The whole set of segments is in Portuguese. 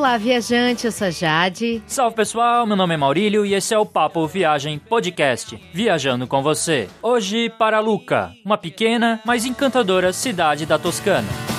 Olá, viajante, eu sou Jade. Salve pessoal, meu nome é Maurílio e esse é o Papo Viagem Podcast, viajando com você. Hoje para Luca, uma pequena, mas encantadora cidade da Toscana.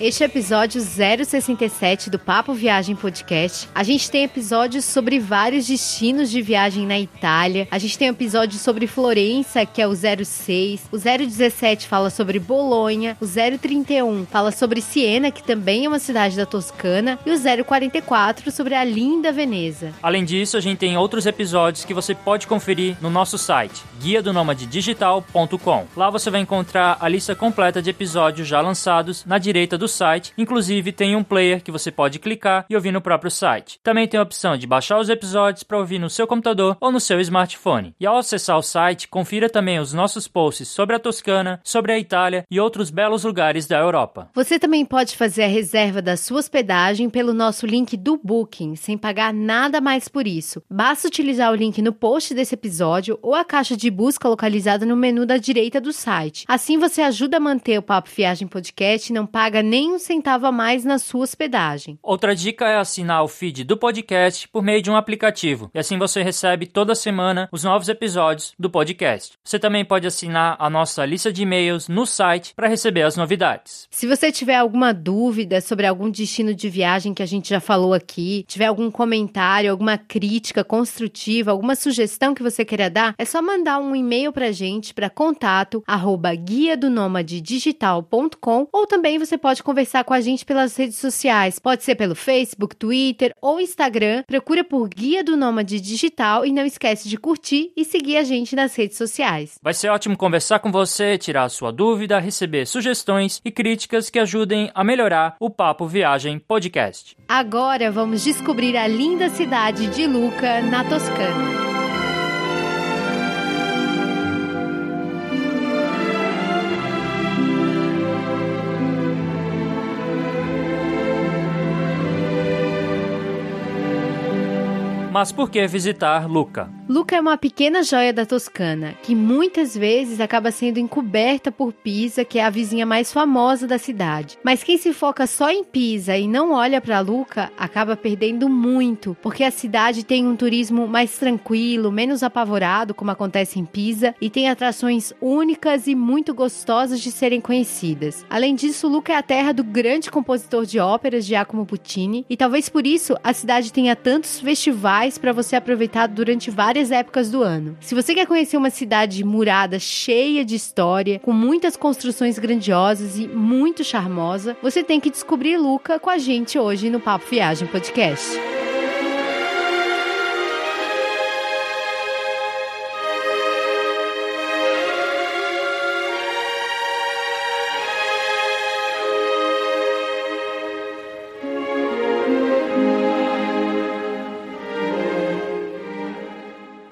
Este é o episódio 067 do Papo Viagem Podcast. A gente tem episódios sobre vários destinos de viagem na Itália. A gente tem um episódio sobre Florença, que é o 06. O 017 fala sobre Bolonha. O 031 fala sobre Siena, que também é uma cidade da Toscana. E o 044 sobre a linda Veneza. Além disso, a gente tem outros episódios que você pode conferir no nosso site, guia do digital.com. Lá você vai encontrar a lista completa de episódios já lançados na direita do site. Inclusive, tem um player que você pode clicar e ouvir no próprio site. Também tem a opção de baixar os episódios para ouvir no seu computador ou no seu smartphone. E ao acessar o site, confira também os nossos posts sobre a Toscana, sobre a Itália e outros belos lugares da Europa. Você também pode fazer a reserva da sua hospedagem pelo nosso link do Booking, sem pagar nada mais por isso. Basta utilizar o link no post desse episódio ou a caixa de busca localizada no menu da direita do site. Assim você ajuda a manter o Papo Viagem Podcast e não paga nem nem um centavo a mais na sua hospedagem. Outra dica é assinar o feed do podcast por meio de um aplicativo, e assim você recebe toda semana os novos episódios do podcast. Você também pode assinar a nossa lista de e-mails no site para receber as novidades. Se você tiver alguma dúvida sobre algum destino de viagem que a gente já falou aqui, tiver algum comentário, alguma crítica construtiva, alguma sugestão que você queira dar, é só mandar um e-mail para a gente para contato arroba guia do digital.com ou também você pode conversar com a gente pelas redes sociais. Pode ser pelo Facebook, Twitter ou Instagram. Procura por Guia do Nômade Digital e não esquece de curtir e seguir a gente nas redes sociais. Vai ser ótimo conversar com você, tirar sua dúvida, receber sugestões e críticas que ajudem a melhorar o Papo Viagem Podcast. Agora vamos descobrir a linda cidade de Luca, na Toscana. Mas por que visitar Luca? Luca é uma pequena joia da Toscana, que muitas vezes acaba sendo encoberta por Pisa, que é a vizinha mais famosa da cidade. Mas quem se foca só em Pisa e não olha para Luca, acaba perdendo muito, porque a cidade tem um turismo mais tranquilo, menos apavorado, como acontece em Pisa, e tem atrações únicas e muito gostosas de serem conhecidas. Além disso, Luca é a terra do grande compositor de óperas Giacomo Puccini, e talvez por isso a cidade tenha tantos festivais para você aproveitar durante várias épocas do ano. Se você quer conhecer uma cidade murada, cheia de história, com muitas construções grandiosas e muito charmosa, você tem que descobrir Luca com a gente hoje no Papo Viagem Podcast.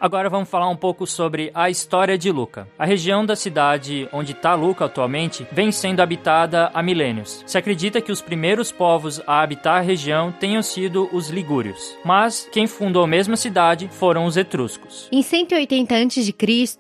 Agora vamos falar um pouco sobre a história de Luca. A região da cidade onde está Luca atualmente vem sendo habitada há milênios. Se acredita que os primeiros povos a habitar a região tenham sido os ligúrios, mas quem fundou a mesma cidade foram os etruscos. Em 180 a.C.,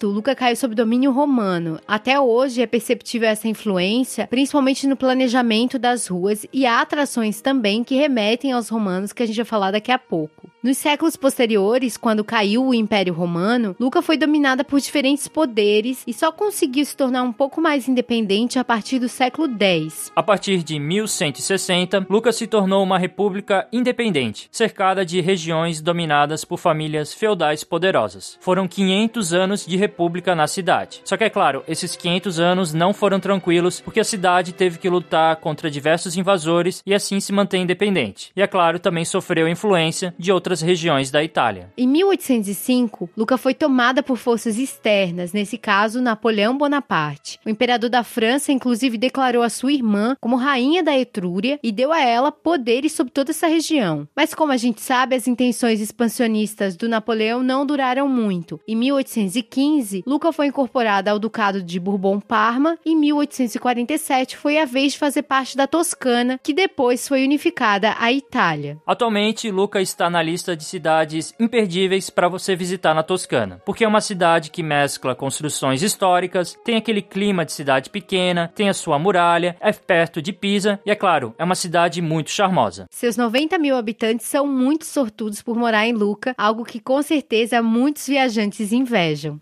Luca caiu sob domínio romano. Até hoje é perceptível essa influência, principalmente no planejamento das ruas e há atrações também que remetem aos romanos que a gente vai falar daqui a pouco. Nos séculos posteriores, quando caiu o Império Romano, Luca foi dominada por diferentes poderes e só conseguiu se tornar um pouco mais independente a partir do século X. A partir de 1160, Luca se tornou uma república independente, cercada de regiões dominadas por famílias feudais poderosas. Foram 500 anos de república na cidade. Só que é claro, esses 500 anos não foram tranquilos porque a cidade teve que lutar contra diversos invasores e assim se manter independente. E é claro, também sofreu influência de outras regiões da Itália. Em 1805, Luca foi tomada por forças externas, nesse caso Napoleão Bonaparte. O imperador da França, inclusive, declarou a sua irmã como rainha da Etrúria e deu a ela poderes sobre toda essa região. Mas como a gente sabe, as intenções expansionistas do Napoleão não duraram muito. Em 1815, Luca foi incorporada ao Ducado de Bourbon-Parma e em 1847 foi a vez de fazer parte da Toscana, que depois foi unificada à Itália. Atualmente, Luca está na lista lista de cidades imperdíveis para você visitar na Toscana, porque é uma cidade que mescla construções históricas, tem aquele clima de cidade pequena, tem a sua muralha, é perto de Pisa e, é claro, é uma cidade muito charmosa. Seus 90 mil habitantes são muito sortudos por morar em Luca, algo que com certeza muitos viajantes invejam.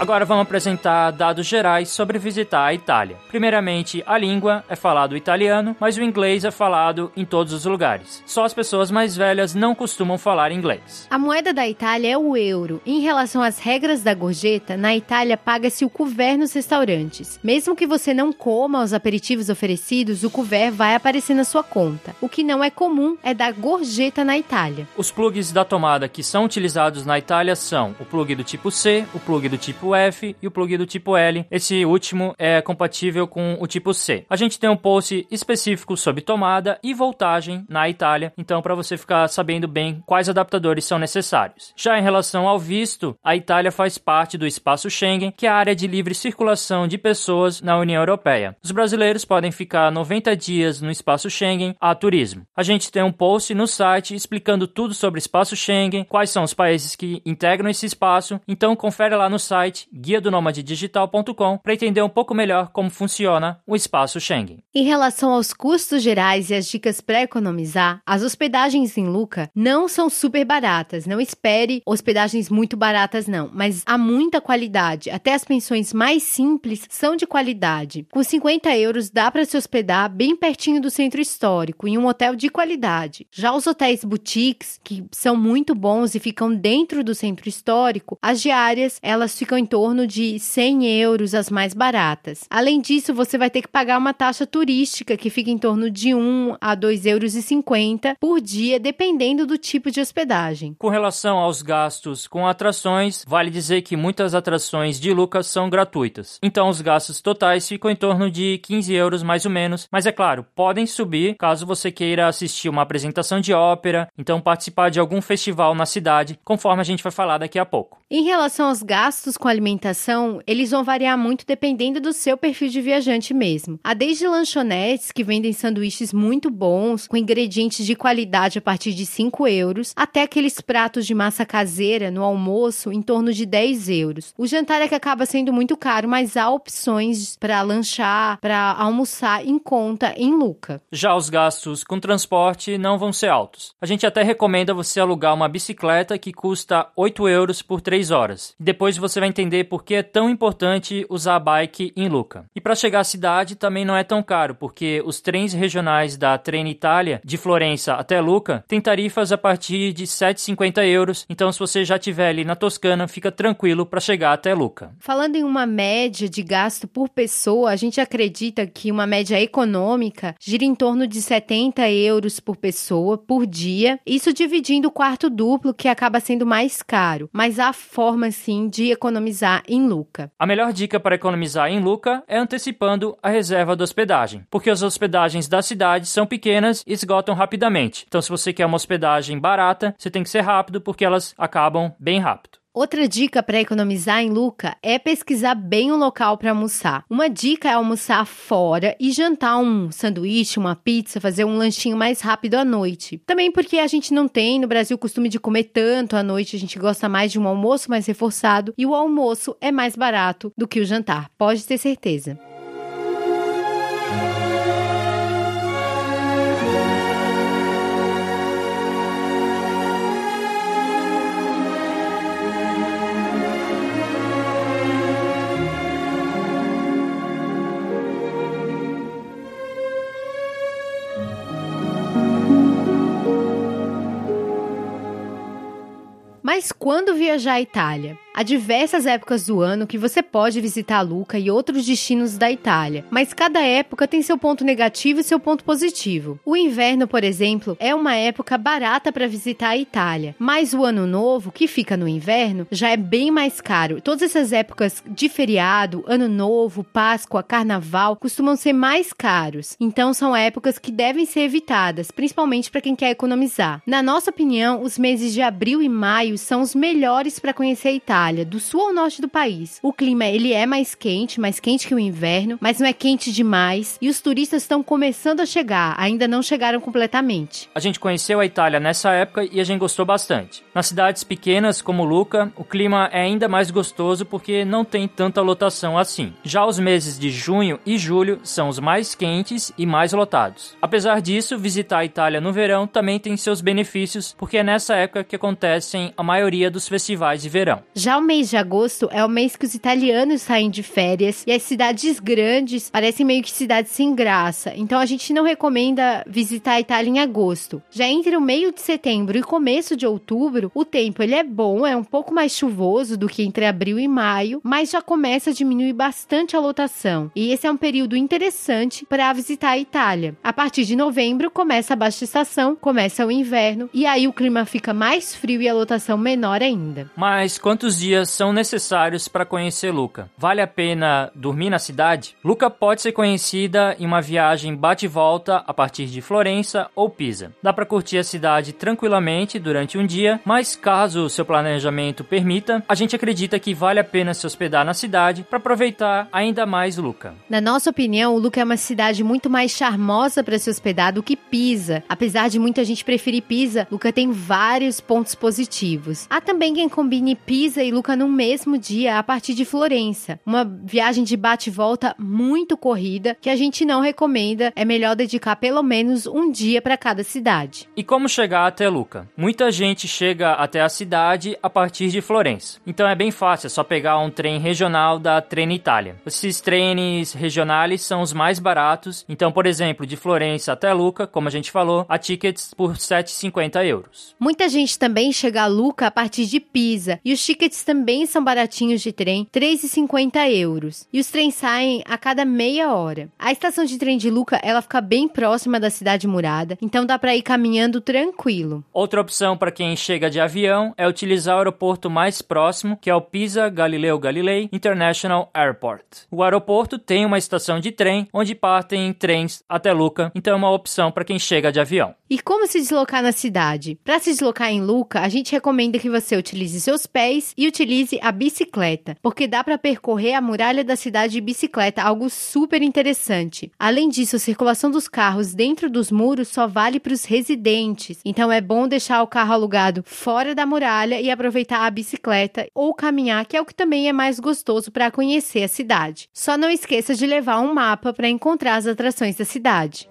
Agora vamos apresentar dados gerais sobre visitar a Itália. Primeiramente, a língua é falado italiano, mas o inglês é falado em todos os lugares. Só as pessoas mais velhas não costumam falar inglês. A moeda da Itália é o euro. Em relação às regras da gorjeta, na Itália paga-se o couvert nos restaurantes. Mesmo que você não coma os aperitivos oferecidos, o couvert vai aparecer na sua conta. O que não é comum é dar gorjeta na Itália. Os plugs da tomada que são utilizados na Itália são o plug do tipo C, o plug do tipo F e o plug do tipo L. Esse último é compatível com o tipo C. A gente tem um post específico sobre tomada e voltagem na Itália, então para você ficar sabendo bem quais adaptadores são necessários. Já em relação ao visto, a Itália faz parte do espaço Schengen, que é a área de livre circulação de pessoas na União Europeia. Os brasileiros podem ficar 90 dias no espaço Schengen a turismo. A gente tem um post no site explicando tudo sobre o espaço Schengen, quais são os países que integram esse espaço, então confere lá no site guia do digital.com para entender um pouco melhor como funciona o espaço Schengen. Em relação aos custos gerais e as dicas para economizar, as hospedagens em Luca não são super baratas. Não espere hospedagens muito baratas, não, mas há muita qualidade. Até as pensões mais simples são de qualidade. Com 50 euros dá para se hospedar bem pertinho do centro histórico, em um hotel de qualidade. Já os hotéis boutiques, que são muito bons e ficam dentro do centro histórico, as diárias elas ficam em torno de 100 euros as mais baratas. Além disso, você vai ter que pagar uma taxa turística que fica em torno de 1 a 2,50 euros por dia, dependendo do tipo de hospedagem. Com relação aos gastos com atrações, vale dizer que muitas atrações de Lucas são gratuitas. Então os gastos totais ficam em torno de 15 euros mais ou menos, mas é claro, podem subir caso você queira assistir uma apresentação de ópera, então participar de algum festival na cidade, conforme a gente vai falar daqui a pouco. Em relação aos gastos com alimentação, eles vão variar muito dependendo do seu perfil de viajante mesmo. Há desde lanchonetes que vendem sanduíches muito bons, com ingredientes de qualidade a partir de 5 euros, até aqueles pratos de massa caseira no almoço em torno de 10 euros. O jantar é que acaba sendo muito caro, mas há opções para lanchar, para almoçar em conta em Luca. Já os gastos com transporte não vão ser altos. A gente até recomenda você alugar uma bicicleta que custa 8 euros por 3 horas. Depois você vai entender por que é tão importante usar a bike em Luca. E para chegar à cidade também não é tão caro, porque os trens regionais da Trenitalia de Florença até Luca têm tarifas a partir de 7,50 euros. Então, se você já estiver ali na Toscana, fica tranquilo para chegar até Luca. Falando em uma média de gasto por pessoa, a gente acredita que uma média econômica gira em torno de 70 euros por pessoa por dia. Isso dividindo o quarto duplo, que acaba sendo mais caro. Mas há forma, sim, de economizar em Luca. A melhor dica para economizar em Luca é antecipando a reserva da hospedagem, porque as hospedagens da cidade são pequenas e esgotam rapidamente. Então, se você quer uma hospedagem barata, você tem que ser rápido, porque elas acabam bem rápido. Outra dica para economizar em Luca é pesquisar bem o local para almoçar. Uma dica é almoçar fora e jantar um sanduíche, uma pizza, fazer um lanchinho mais rápido à noite. Também porque a gente não tem no Brasil o costume de comer tanto à noite, a gente gosta mais de um almoço mais reforçado e o almoço é mais barato do que o jantar, pode ter certeza. Mas quando viajar à Itália? Há diversas épocas do ano que você pode visitar Luca e outros destinos da Itália, mas cada época tem seu ponto negativo e seu ponto positivo. O inverno, por exemplo, é uma época barata para visitar a Itália, mas o ano novo, que fica no inverno, já é bem mais caro. Todas essas épocas de feriado, ano novo, Páscoa, Carnaval, costumam ser mais caros. Então são épocas que devem ser evitadas, principalmente para quem quer economizar. Na nossa opinião, os meses de abril e maio são os melhores para conhecer a Itália, do sul ao norte do país. O clima ele é mais quente, mais quente que o inverno, mas não é quente demais e os turistas estão começando a chegar, ainda não chegaram completamente. A gente conheceu a Itália nessa época e a gente gostou bastante. Nas cidades pequenas como Luca, o clima é ainda mais gostoso porque não tem tanta lotação assim. Já os meses de junho e julho são os mais quentes e mais lotados. Apesar disso, visitar a Itália no verão também tem seus benefícios, porque é nessa época que acontecem a maioria dos festivais de verão. Já o mês de agosto é o mês que os italianos saem de férias e as cidades grandes parecem meio que cidades sem graça. Então a gente não recomenda visitar a Itália em agosto. Já entre o meio de setembro e começo de outubro, o tempo ele é bom, é um pouco mais chuvoso do que entre abril e maio, mas já começa a diminuir bastante a lotação. E esse é um período interessante para visitar a Itália. A partir de novembro começa a baixa estação, começa o inverno e aí o clima fica mais frio e a lotação menor ainda. Mas quantos dias são necessários para conhecer Luca? Vale a pena dormir na cidade? Luca pode ser conhecida em uma viagem bate volta a partir de Florença ou Pisa. Dá para curtir a cidade tranquilamente durante um dia, mas caso o seu planejamento permita, a gente acredita que vale a pena se hospedar na cidade para aproveitar ainda mais Luca. Na nossa opinião, Luca é uma cidade muito mais charmosa para se hospedar do que Pisa. Apesar de muita gente preferir Pisa, Luca tem vários pontos positivos. Há também quem combine Pisa e Luca no mesmo dia a partir de Florença. Uma viagem de bate-volta muito corrida que a gente não recomenda. É melhor dedicar pelo menos um dia para cada cidade. E como chegar até Luca? Muita gente chega até a cidade a partir de Florença. Então é bem fácil, é só pegar um trem regional da Trenitalia. Esses trens regionais são os mais baratos. Então, por exemplo, de Florença até Luca, como a gente falou, há tickets por 7,50 euros. Muita gente também chega a Luca a partir de Pisa. E os tickets também são baratinhos de trem, 3,50 euros. E os trens saem a cada meia hora. A estação de trem de Luca, ela fica bem próxima da cidade murada, então dá para ir caminhando tranquilo. Outra opção para quem chega de avião é utilizar o aeroporto mais próximo, que é o Pisa Galileu Galilei International Airport. O aeroporto tem uma estação de trem onde partem trens até Luca, então é uma opção para quem chega de avião. E como se deslocar na cidade? Para se deslocar em Luca, a gente recomenda que você utilize seus pés e utilize a bicicleta, porque dá para percorrer a muralha da cidade de bicicleta, algo super interessante. Além disso, a circulação dos carros dentro dos muros só vale para os residentes, então é bom deixar o carro alugado fora da muralha e aproveitar a bicicleta ou caminhar, que é o que também é mais gostoso para conhecer a cidade. Só não esqueça de levar um mapa para encontrar as atrações da cidade.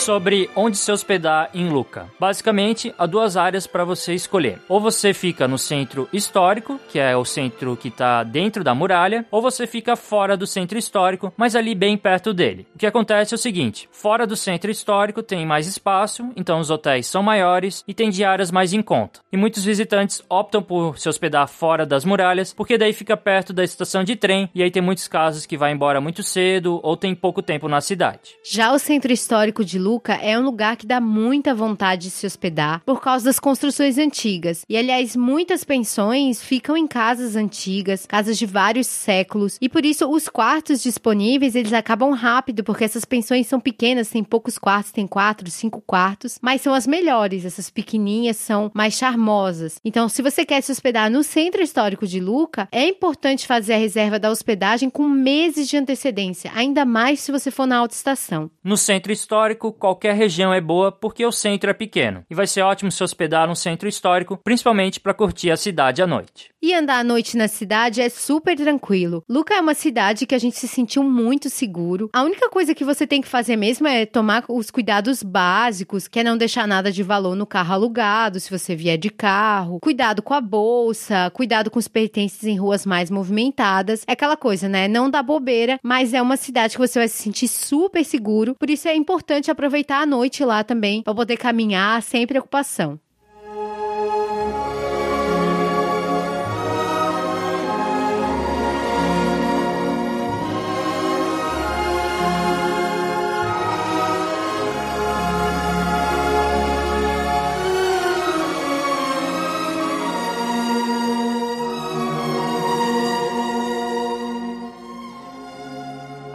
Sobre onde se hospedar em Luca. Basicamente, há duas áreas para você escolher. Ou você fica no centro histórico, que é o centro que está dentro da muralha, ou você fica fora do centro histórico, mas ali bem perto dele. O que acontece é o seguinte: fora do centro histórico tem mais espaço, então os hotéis são maiores e tem diárias mais em conta. E muitos visitantes optam por se hospedar fora das muralhas, porque daí fica perto da estação de trem e aí tem muitos casos que vai embora muito cedo ou tem pouco tempo na cidade. Já o centro histórico de Luca É um lugar que dá muita vontade de se hospedar por causa das construções antigas. E aliás, muitas pensões ficam em casas antigas, casas de vários séculos, e por isso os quartos disponíveis eles acabam rápido, porque essas pensões são pequenas, tem poucos quartos, tem quatro, cinco quartos, mas são as melhores. Essas pequenininhas são mais charmosas. Então, se você quer se hospedar no centro histórico de Luca, é importante fazer a reserva da hospedagem com meses de antecedência, ainda mais se você for na alta estação. No centro histórico qualquer região é boa porque o centro é pequeno e vai ser ótimo se hospedar num centro histórico, principalmente para curtir a cidade à noite. E andar à noite na cidade é super tranquilo. Luca é uma cidade que a gente se sentiu muito seguro. A única coisa que você tem que fazer mesmo é tomar os cuidados básicos, que é não deixar nada de valor no carro alugado, se você vier de carro. Cuidado com a bolsa, cuidado com os pertences em ruas mais movimentadas. É aquela coisa, né? Não dá bobeira, mas é uma cidade que você vai se sentir super seguro. Por isso é importante aproveitar a noite lá também, para poder caminhar sem preocupação.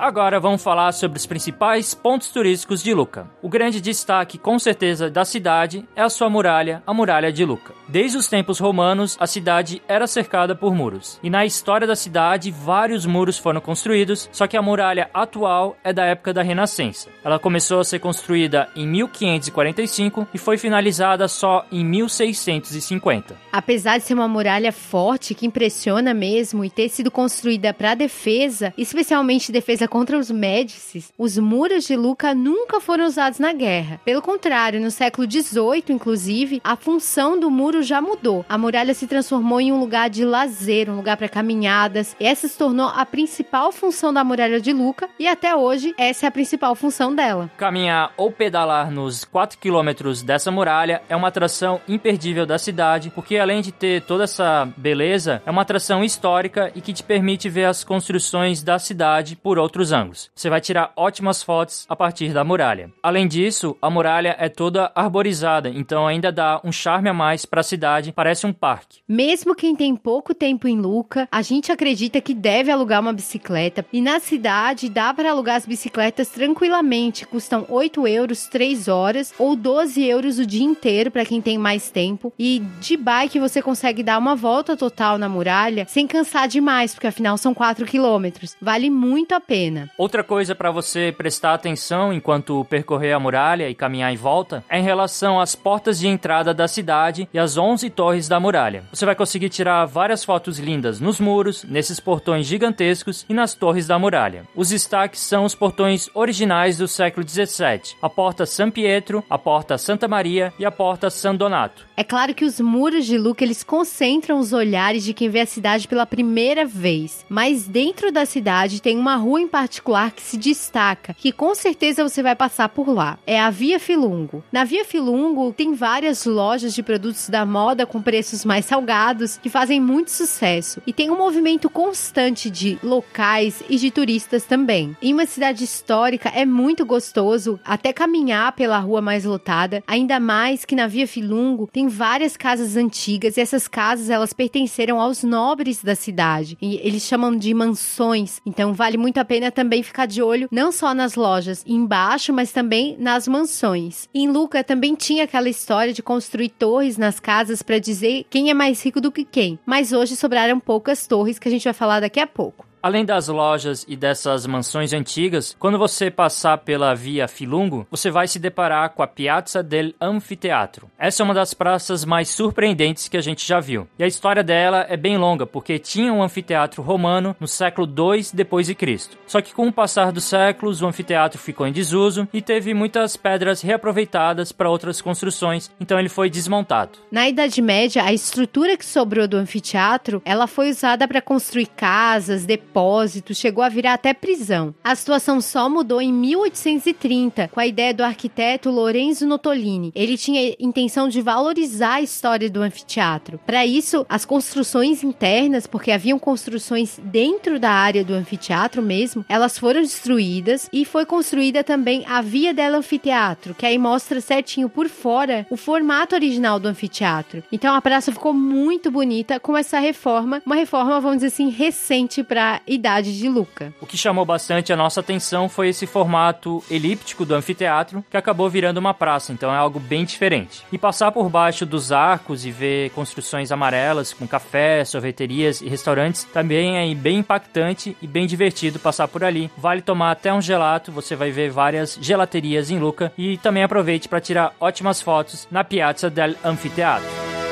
Agora vamos falar sobre os principais pontos turísticos de Luca. O grande destaque, com certeza, da cidade é a sua muralha, a Muralha de Luca. Desde os tempos romanos, a cidade era cercada por muros. E na história da cidade, vários muros foram construídos, só que a muralha atual é da época da Renascença. Ela começou a ser construída em 1545 e foi finalizada só em 1650. Apesar de ser uma muralha forte que impressiona mesmo e ter sido construída para defesa, especialmente defesa contra os Médicis, os muros de Luca nunca foram usados na guerra. Pelo contrário, no século XVIII, inclusive, a função do muro já mudou. A muralha se transformou em um lugar de lazer, um lugar para caminhadas. E essa se tornou a principal função da muralha de Luca e até hoje essa é a principal função dela. Caminhar ou pedalar nos 4 quilômetros dessa muralha é uma atração imperdível da cidade, porque além de ter toda essa beleza, é uma atração histórica e que te permite ver as construções da cidade por outros outros ângulos. Você vai tirar ótimas fotos a partir da muralha. Além disso, a muralha é toda arborizada, então ainda dá um charme a mais para a cidade, parece um parque. Mesmo quem tem pouco tempo em Luca, a gente acredita que deve alugar uma bicicleta. E na cidade dá para alugar as bicicletas tranquilamente, custam 8 euros 3 horas ou 12 euros o dia inteiro para quem tem mais tempo. E de bike você consegue dar uma volta total na muralha sem cansar demais, porque afinal são 4 quilômetros. Vale muito a pena Outra coisa para você prestar atenção enquanto percorrer a muralha e caminhar em volta é em relação às portas de entrada da cidade e às 11 torres da muralha. Você vai conseguir tirar várias fotos lindas nos muros, nesses portões gigantescos e nas torres da muralha. Os destaques são os portões originais do século 17, a porta San Pietro, a porta Santa Maria e a porta San Donato. É claro que os muros de Luca eles concentram os olhares de quem vê a cidade pela primeira vez, mas dentro da cidade tem uma rua em particular que se destaca, que com certeza você vai passar por lá. É a Via Filungo. Na Via Filungo tem várias lojas de produtos da moda com preços mais salgados que fazem muito sucesso e tem um movimento constante de locais e de turistas também. Em uma cidade histórica é muito gostoso até caminhar pela rua mais lotada, ainda mais que na Via Filungo tem várias casas antigas e essas casas elas pertenceram aos nobres da cidade. E eles chamam de mansões, então vale muito a pena pena também ficar de olho não só nas lojas embaixo, mas também nas mansões. Em Luca também tinha aquela história de construir torres nas casas para dizer quem é mais rico do que quem. Mas hoje sobraram poucas torres que a gente vai falar daqui a pouco. Além das lojas e dessas mansões antigas, quando você passar pela Via Filungo, você vai se deparar com a Piazza del Anfiteatro. Essa é uma das praças mais surpreendentes que a gente já viu. E a história dela é bem longa, porque tinha um anfiteatro romano no século II depois de Cristo. Só que com o passar dos séculos, o anfiteatro ficou em desuso e teve muitas pedras reaproveitadas para outras construções, então ele foi desmontado. Na Idade Média, a estrutura que sobrou do anfiteatro, ela foi usada para construir casas, depósitos depósito, chegou a virar até prisão. A situação só mudou em 1830, com a ideia do arquiteto Lorenzo Nottolini. Ele tinha intenção de valorizar a história do anfiteatro. Para isso, as construções internas, porque haviam construções dentro da área do anfiteatro mesmo, elas foram destruídas e foi construída também a Via del Anfiteatro, que aí mostra certinho por fora o formato original do anfiteatro. Então a praça ficou muito bonita com essa reforma, uma reforma, vamos dizer assim, recente para idade de Luca. O que chamou bastante a nossa atenção foi esse formato elíptico do anfiteatro, que acabou virando uma praça, então é algo bem diferente. E passar por baixo dos arcos e ver construções amarelas com café, sorveterias e restaurantes também é bem impactante e bem divertido passar por ali. Vale tomar até um gelato, você vai ver várias gelaterias em Luca e também aproveite para tirar ótimas fotos na Piazza del Anfiteatro.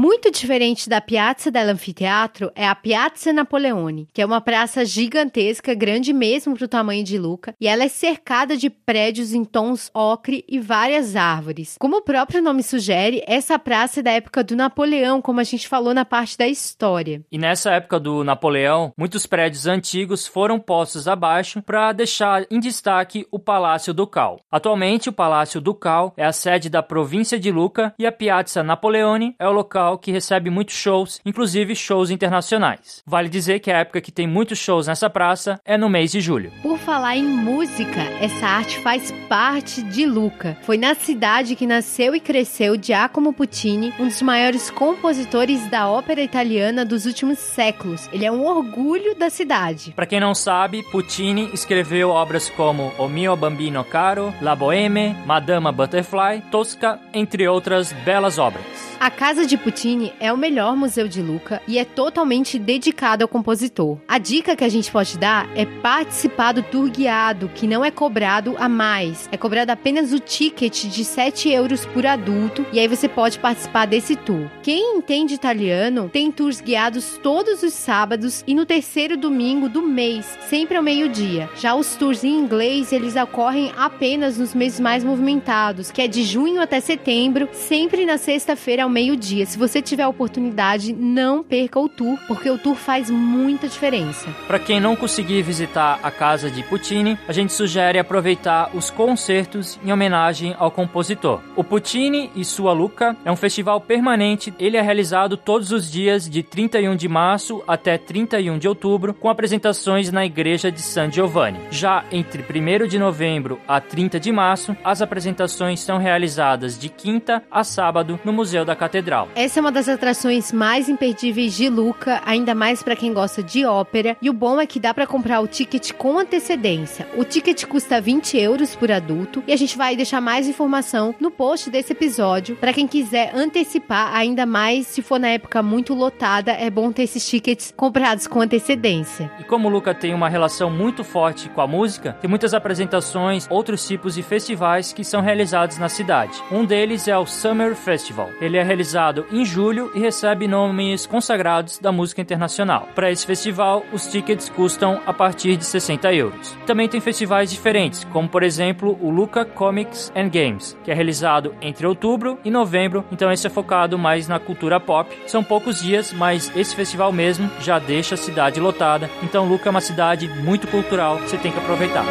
muy Muito diferente da Piazza dell'Anfiteatro é a Piazza Napoleone, que é uma praça gigantesca, grande mesmo para o tamanho de Luca, e ela é cercada de prédios em tons ocre e várias árvores. Como o próprio nome sugere, essa praça é da época do Napoleão, como a gente falou na parte da história. E nessa época do Napoleão, muitos prédios antigos foram postos abaixo para deixar em destaque o Palácio Ducal. Atualmente, o Palácio Ducal é a sede da província de Luca e a Piazza Napoleone é o local local que recebe muitos shows, inclusive shows internacionais. Vale dizer que a época que tem muitos shows nessa praça é no mês de julho. Por falar em música, essa arte faz parte de Luca. Foi na cidade que nasceu e cresceu Giacomo Puccini, um dos maiores compositores da ópera italiana dos últimos séculos. Ele é um orgulho da cidade. Para quem não sabe, Puccini escreveu obras como O mio bambino caro, La Boheme, Madama Butterfly, Tosca, entre outras belas obras. A Casa de Puccini é o melhor museu de Luca e é totalmente dedicado ao compositor. A dica que a gente pode dar é participar do tour guiado, que não é cobrado a mais. É cobrado apenas o ticket de 7 euros por adulto e aí você pode participar desse tour. Quem entende italiano tem tours guiados todos os sábados e no terceiro domingo do mês, sempre ao meio-dia. Já os tours em inglês, eles ocorrem apenas nos meses mais movimentados, que é de junho até setembro, sempre na sexta-feira ao meio-dia. Se você tiver a oportunidade, não perca o tour, porque o tour faz muita diferença. Para quem não conseguir visitar a casa de Puccini, a gente sugere aproveitar os concertos em homenagem ao compositor. O Puccini e sua Luca é um festival permanente. Ele é realizado todos os dias de 31 de março até 31 de outubro, com apresentações na igreja de San Giovanni. Já entre 1 de novembro a 30 de março, as apresentações são realizadas de quinta a sábado no Museu da catedral. Essa é uma das atrações mais imperdíveis de Luca, ainda mais para quem gosta de ópera. E o bom é que dá para comprar o ticket com antecedência. O ticket custa 20 euros por adulto e a gente vai deixar mais informação no post desse episódio para quem quiser antecipar, ainda mais se for na época muito lotada, é bom ter esses tickets comprados com antecedência. E como o Luca tem uma relação muito forte com a música, tem muitas apresentações, outros tipos de festivais que são realizados na cidade. Um deles é o Summer Festival. Ele é realizado em julho e recebe nomes consagrados da música internacional. Para esse festival, os tickets custam a partir de 60 euros. Também tem festivais diferentes, como por exemplo o Luca Comics and Games, que é realizado entre outubro e novembro, então esse é focado mais na cultura pop. São poucos dias, mas esse festival mesmo já deixa a cidade lotada, então Luca é uma cidade muito cultural, você tem que aproveitar.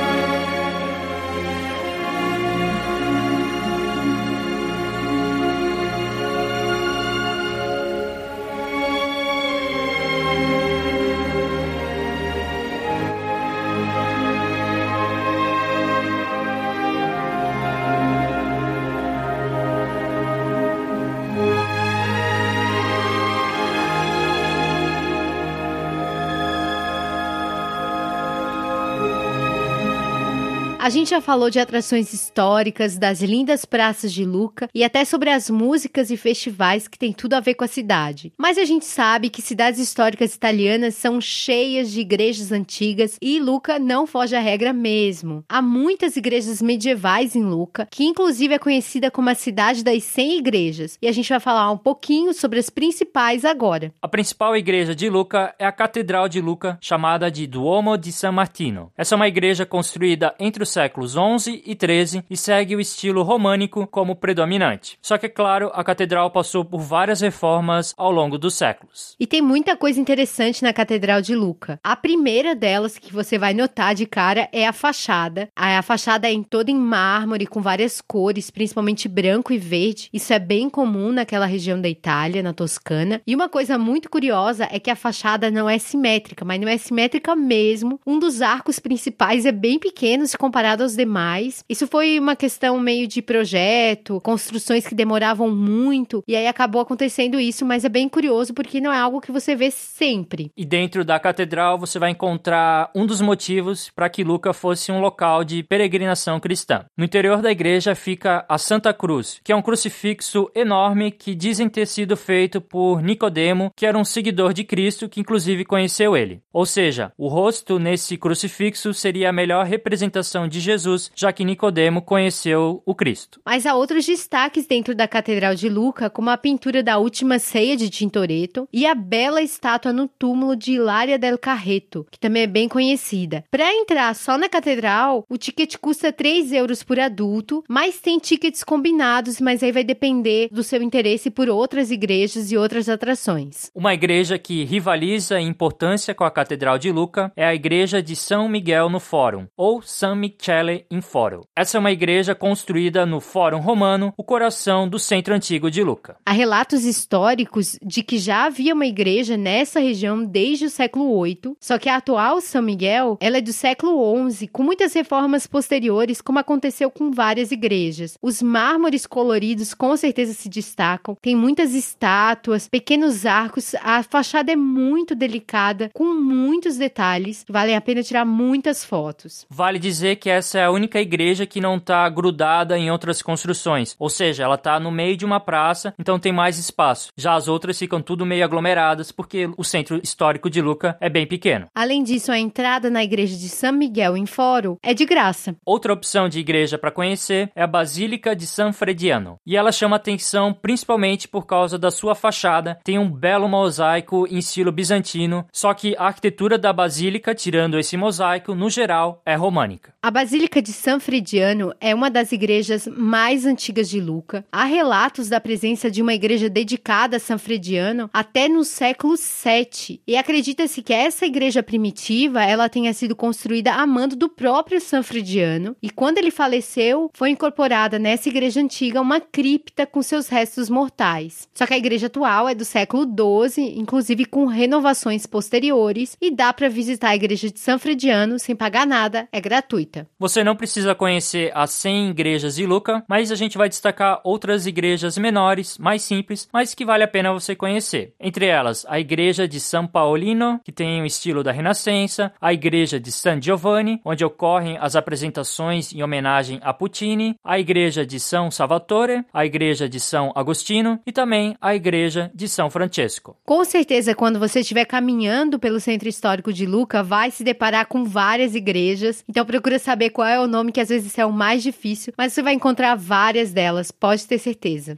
A gente já falou de atrações históricas, das lindas praças de Luca e até sobre as músicas e festivais que tem tudo a ver com a cidade. Mas a gente sabe que cidades históricas italianas são cheias de igrejas antigas e Luca não foge à regra mesmo. Há muitas igrejas medievais em Luca, que inclusive é conhecida como a cidade das 100 igrejas, e a gente vai falar um pouquinho sobre as principais agora. A principal igreja de Luca é a Catedral de Luca, chamada de Duomo di San Martino. Essa é uma igreja construída entre os séculos 11 e 13 e segue o estilo românico como predominante. Só que, é claro, a catedral passou por várias reformas ao longo dos séculos. E tem muita coisa interessante na Catedral de Luca. A primeira delas que você vai notar de cara é a fachada. A fachada é toda em mármore com várias cores, principalmente branco e verde. Isso é bem comum naquela região da Itália, na Toscana. E uma coisa muito curiosa é que a fachada não é simétrica, mas não é simétrica mesmo. Um dos arcos principais é bem pequeno se comparado aos demais. Isso foi uma questão meio de projeto, construções que demoravam muito, e aí acabou acontecendo isso, mas é bem curioso porque não é algo que você vê sempre. E dentro da catedral você vai encontrar um dos motivos para que Luca fosse um local de peregrinação cristã. No interior da igreja fica a Santa Cruz, que é um crucifixo enorme que dizem ter sido feito por Nicodemo, que era um seguidor de Cristo que inclusive conheceu ele. Ou seja, o rosto nesse crucifixo seria a melhor representação de Jesus, já que Nicodemo conheceu o Cristo. Mas há outros destaques dentro da Catedral de Luca, como a pintura da Última Ceia de Tintoretto e a bela estátua no túmulo de Hilária del Carreto, que também é bem conhecida. Para entrar só na catedral, o ticket custa 3 euros por adulto, mas tem tickets combinados, mas aí vai depender do seu interesse por outras igrejas e outras atrações. Uma igreja que rivaliza em importância com a Catedral de Luca é a igreja de São Miguel no Fórum, ou San Michele in Foro. Essa é uma igreja construída no Fórum Romano, o coração do centro antigo de Luca. Há relatos históricos de que já havia uma igreja nessa região desde o século VIII, só que a atual São Miguel ela é do século XI, com muitas reformas posteriores, como aconteceu com várias igrejas. Os mármores coloridos com certeza se destacam, tem muitas estátuas, pequenos arcos, a fachada é muito delicada, com muitos detalhes, vale a pena tirar muitas fotos. Vale dizer que essa é a única igreja que não está grudada em outras construções, ou seja, ela está no meio de uma praça, então tem mais espaço. Já as outras ficam tudo meio aglomeradas porque o centro histórico de Luca é bem pequeno. Além disso, a entrada na igreja de São Miguel em Foro é de graça. Outra opção de igreja para conhecer é a Basílica de San Frediano, e ela chama atenção principalmente por causa da sua fachada, tem um belo mosaico em estilo bizantino, só que a arquitetura da basílica, tirando esse mosaico, no geral é românica. A Basílica de San Frediano é uma das igrejas mais antigas de Luca. Há relatos da presença de uma igreja dedicada a San Frediano até no século VII. E acredita-se que essa igreja primitiva ela tenha sido construída a mando do próprio San Frediano. E quando ele faleceu, foi incorporada nessa igreja antiga uma cripta com seus restos mortais. Só que a igreja atual é do século XII, inclusive com renovações posteriores, e dá para visitar a igreja de San Frediano sem pagar nada, é gratuita. Você não precisa conhecer as 100 igrejas de Luca, mas a gente vai destacar outras igrejas menores, mais simples, mas que vale a pena você conhecer. Entre elas, a igreja de São Paolino, que tem o estilo da Renascença, a igreja de San Giovanni, onde ocorrem as apresentações em homenagem a Puccini, a igreja de São Salvatore, a igreja de São Agostinho e também a igreja de São Francesco. Com certeza, quando você estiver caminhando pelo centro histórico de Luca, vai se deparar com várias igrejas. Então procura saber qual é o nome, que às vezes é o mais difícil, mas você vai encontrar várias delas, pode ter certeza.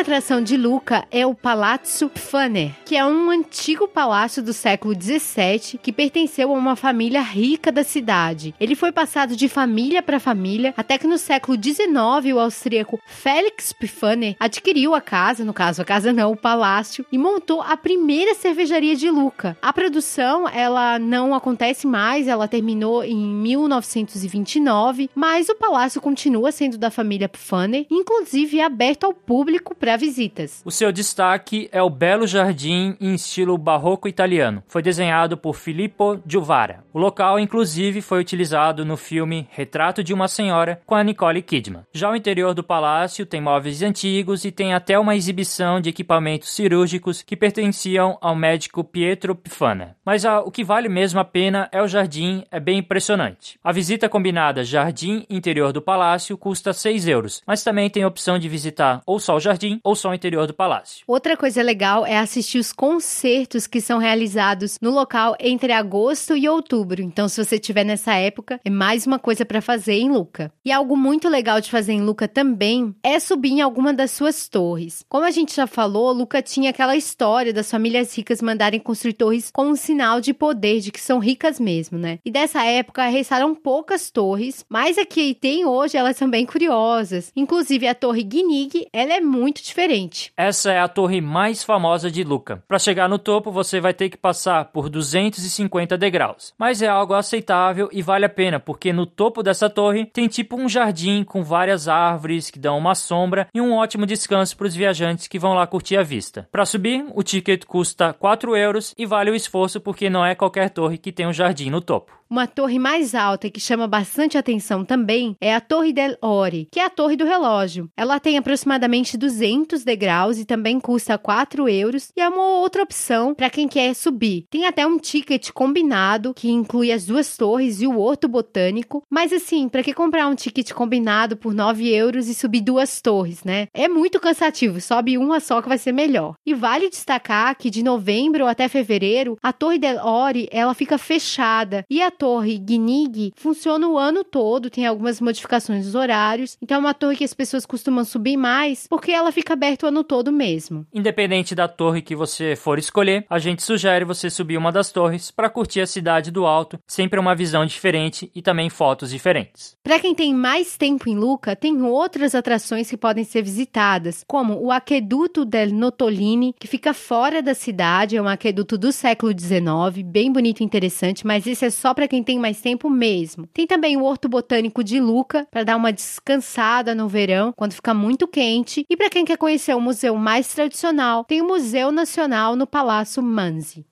Outra atração de Luca é o Palazzo Pfanner, que é um antigo palácio do século 17 que pertenceu a uma família rica da cidade. Ele foi passado de família para família até que no século 19 o austríaco Felix Pfanner adquiriu a casa, no caso a casa não, o palácio, e montou a primeira cervejaria de Luca. A produção ela não acontece mais, ela terminou em 1929, mas o palácio continua sendo da família Pfanner, inclusive aberto ao público para visitas. O seu destaque é o belo jardim em estilo barroco italiano. Foi desenhado por Filippo Giovara. O local, inclusive, foi utilizado no filme Retrato de uma Senhora com a Nicole Kidman. Já o interior do palácio tem móveis antigos e tem até uma exibição de equipamentos cirúrgicos que pertenciam ao médico Pietro Pifana. Mas ah, o que vale mesmo a pena é o jardim, é bem impressionante. A visita combinada jardim interior do palácio custa 6 euros, mas também tem a opção de visitar ou só o jardim ou só o interior do palácio. Outra coisa legal é assistir os concertos que são realizados no local entre agosto e outubro. Então, se você estiver nessa época, é mais uma coisa para fazer em Luca. E algo muito legal de fazer em Luca também é subir em alguma das suas torres. Como a gente já falou, Luca tinha aquela história das famílias ricas mandarem construir torres como um sinal de poder, de que são ricas mesmo, né? E dessa época restaram poucas torres, mas a que tem hoje elas são bem curiosas. Inclusive a torre Guinig, ela é muito diferente. Essa é a torre mais famosa de Luca. Para chegar no topo, você vai ter que passar por 250 degraus. Mas é algo aceitável e vale a pena, porque no topo dessa torre tem tipo um jardim com várias árvores que dão uma sombra e um ótimo descanso para os viajantes que vão lá curtir a vista. Para subir, o ticket custa 4 euros e vale o esforço porque não é qualquer torre que tem um jardim no topo. Uma torre mais alta que chama bastante atenção também é a Torre del Ore, que é a torre do relógio. Ela tem aproximadamente 200 degraus e também custa 4 euros e é uma outra opção para quem quer subir. Tem até um ticket combinado que inclui as duas torres e o horto botânico, mas assim, para que comprar um ticket combinado por 9 euros e subir duas torres, né? É muito cansativo, sobe uma só que vai ser melhor. E vale destacar que de novembro até fevereiro, a Torre del Ore, ela fica fechada e a torre Gnig funciona o ano todo, tem algumas modificações nos horários. Então é uma torre que as pessoas costumam subir mais, porque ela fica aberta o ano todo mesmo. Independente da torre que você for escolher, a gente sugere você subir uma das torres para curtir a cidade do alto, sempre uma visão diferente e também fotos diferentes. Para quem tem mais tempo em Luca, tem outras atrações que podem ser visitadas, como o Aqueduto del Notolini, que fica fora da cidade, é um aqueduto do século XIX, bem bonito e interessante, mas esse é só para quem tem mais tempo mesmo. Tem também o Horto Botânico de Luca, para dar uma descansada no verão, quando fica muito quente. E para quem quer conhecer o museu mais tradicional, tem o Museu Nacional no Palácio Manzi.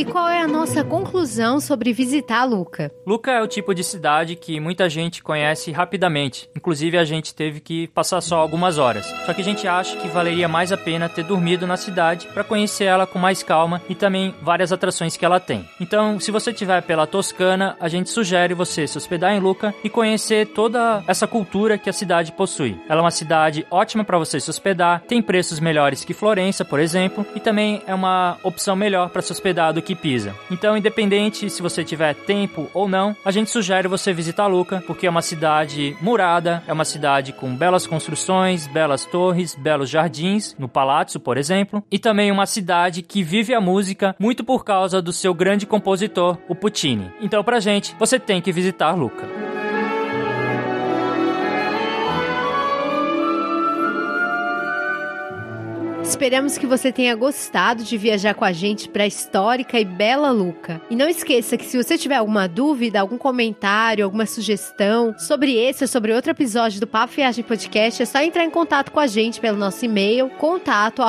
E qual é a nossa conclusão sobre visitar Luca? Luca é o tipo de cidade que muita gente conhece rapidamente. Inclusive a gente teve que passar só algumas horas. Só que a gente acha que valeria mais a pena ter dormido na cidade para conhecer ela com mais calma e também várias atrações que ela tem. Então, se você estiver pela Toscana, a gente sugere você se hospedar em Luca e conhecer toda essa cultura que a cidade possui. Ela é uma cidade ótima para você se hospedar, tem preços melhores que Florença, por exemplo, e também é uma opção melhor para se hospedar do que Pisa. Então, independente se você tiver tempo ou não, a gente sugere você visitar Luca, porque é uma cidade murada, é uma cidade com belas construções, belas torres, belos jardins, no Palácio, por exemplo, e também uma cidade que vive a música muito por causa do seu grande compositor, o Puccini. Então, pra gente, você tem que visitar Luca. Esperamos que você tenha gostado de viajar com a gente para a histórica e bela Luca. E não esqueça que se você tiver alguma dúvida, algum comentário, alguma sugestão sobre esse ou sobre outro episódio do Papo Viagem Podcast, é só entrar em contato com a gente pelo nosso e-mail, contato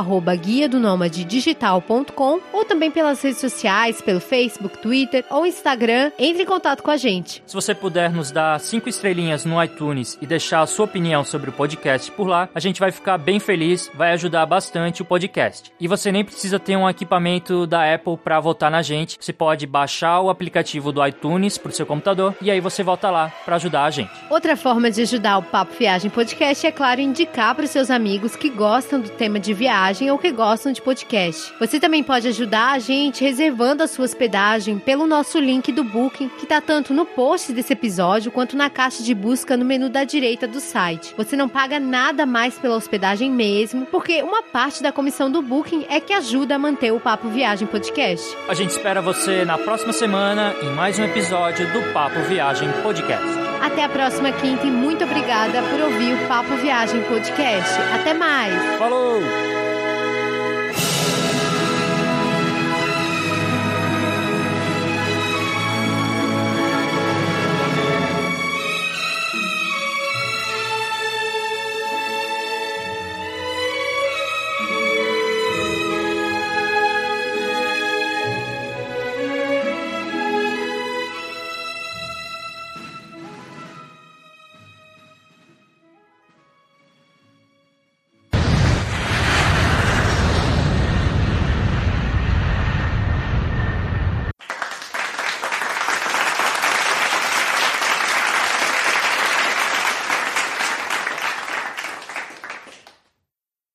ou também pelas redes sociais, pelo Facebook, Twitter ou Instagram. Entre em contato com a gente. Se você puder nos dar cinco estrelinhas no iTunes e deixar a sua opinião sobre o podcast por lá, a gente vai ficar bem feliz, vai ajudar bastante o podcast. E você nem precisa ter um equipamento da Apple para votar na gente. Você pode baixar o aplicativo do iTunes pro seu computador e aí você volta lá para ajudar a gente. Outra forma de ajudar o Papo Viagem Podcast é, claro, indicar para seus amigos que gostam do tema de viagem ou que gostam de podcast. Você também pode ajudar a gente reservando a sua hospedagem pelo nosso link do Booking, que está tanto no post desse episódio quanto na caixa de busca no menu da direita do site. Você não paga nada mais pela hospedagem mesmo, porque uma parte da comissão do Booking é que ajuda a manter o Papo Viagem Podcast. A gente espera você na próxima semana em mais um episódio do Papo Viagem Podcast. Até a próxima quinta e muito obrigada por ouvir o Papo Viagem Podcast. Até mais! Falou!